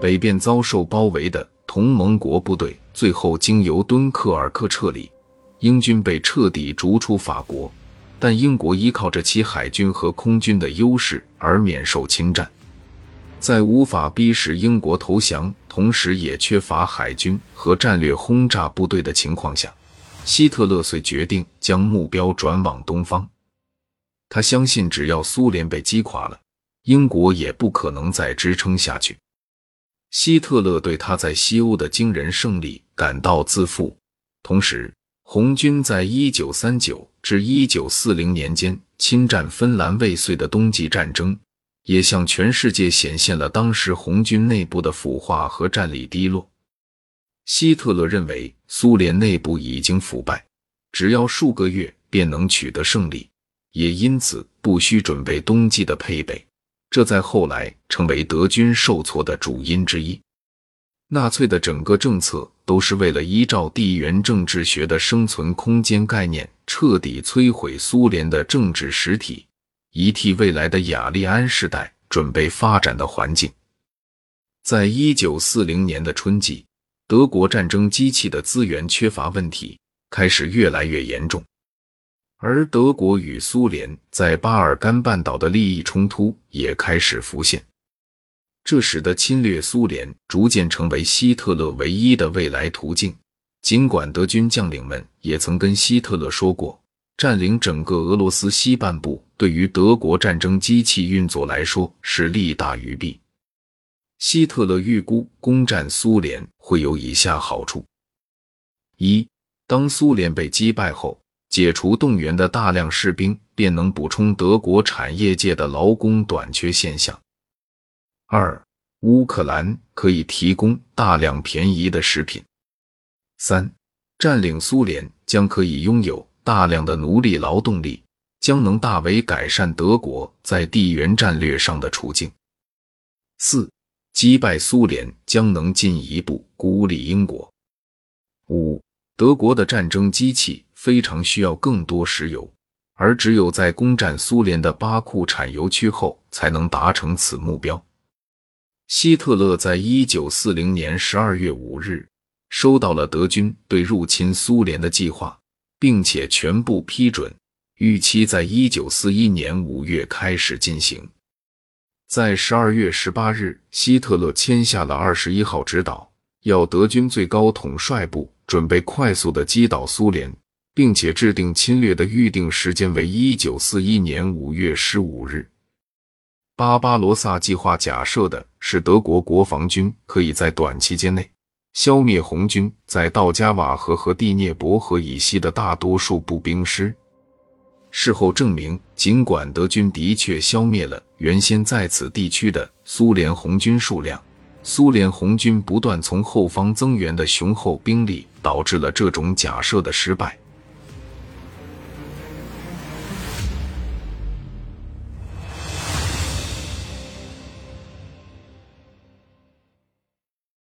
北边遭受包围的同盟国部队最后经由敦刻尔克撤离，英军被彻底逐出法国。但英国依靠着其海军和空军的优势而免受侵占。在无法逼使英国投降，同时也缺乏海军和战略轰炸部队的情况下，希特勒遂决定将目标转往东方。他相信，只要苏联被击垮了，英国也不可能再支撑下去。希特勒对他在西欧的惊人胜利感到自负，同时，红军在一九三九至一九四零年间侵占芬兰未遂的冬季战争。也向全世界显现了当时红军内部的腐化和战力低落。希特勒认为苏联内部已经腐败，只要数个月便能取得胜利，也因此不需准备冬季的配备。这在后来成为德军受挫的主因之一。纳粹的整个政策都是为了依照地缘政治学的生存空间概念，彻底摧毁苏联的政治实体。以替未来的雅利安时代准备发展的环境。在一九四零年的春季，德国战争机器的资源缺乏问题开始越来越严重，而德国与苏联在巴尔干半岛的利益冲突也开始浮现，这使得侵略苏联逐渐成为希特勒唯一的未来途径。尽管德军将领们也曾跟希特勒说过。占领整个俄罗斯西半部，对于德国战争机器运作来说是利大于弊。希特勒预估攻占苏联会有以下好处：一，当苏联被击败后，解除动员的大量士兵便能补充德国产业界的劳工短缺现象；二，乌克兰可以提供大量便宜的食品；三，占领苏联将可以拥有。大量的奴隶劳动力将能大为改善德国在地缘战略上的处境。四、击败苏联将能进一步孤立英国。五、德国的战争机器非常需要更多石油，而只有在攻占苏联的巴库产油区后，才能达成此目标。希特勒在一九四零年十二月五日收到了德军对入侵苏联的计划。并且全部批准，预期在一九四一年五月开始进行。在十二月十八日，希特勒签下了二十一号指导，要德军最高统帅部准备快速的击倒苏联，并且制定侵略的预定时间为一九四一年五月十五日。巴巴罗萨计划假设的是德国国防军可以在短期间内。消灭红军在道加瓦河和第聂伯河以西的大多数步兵师。事后证明，尽管德军的确消灭了原先在此地区的苏联红军数量，苏联红军不断从后方增援的雄厚兵力导致了这种假设的失败。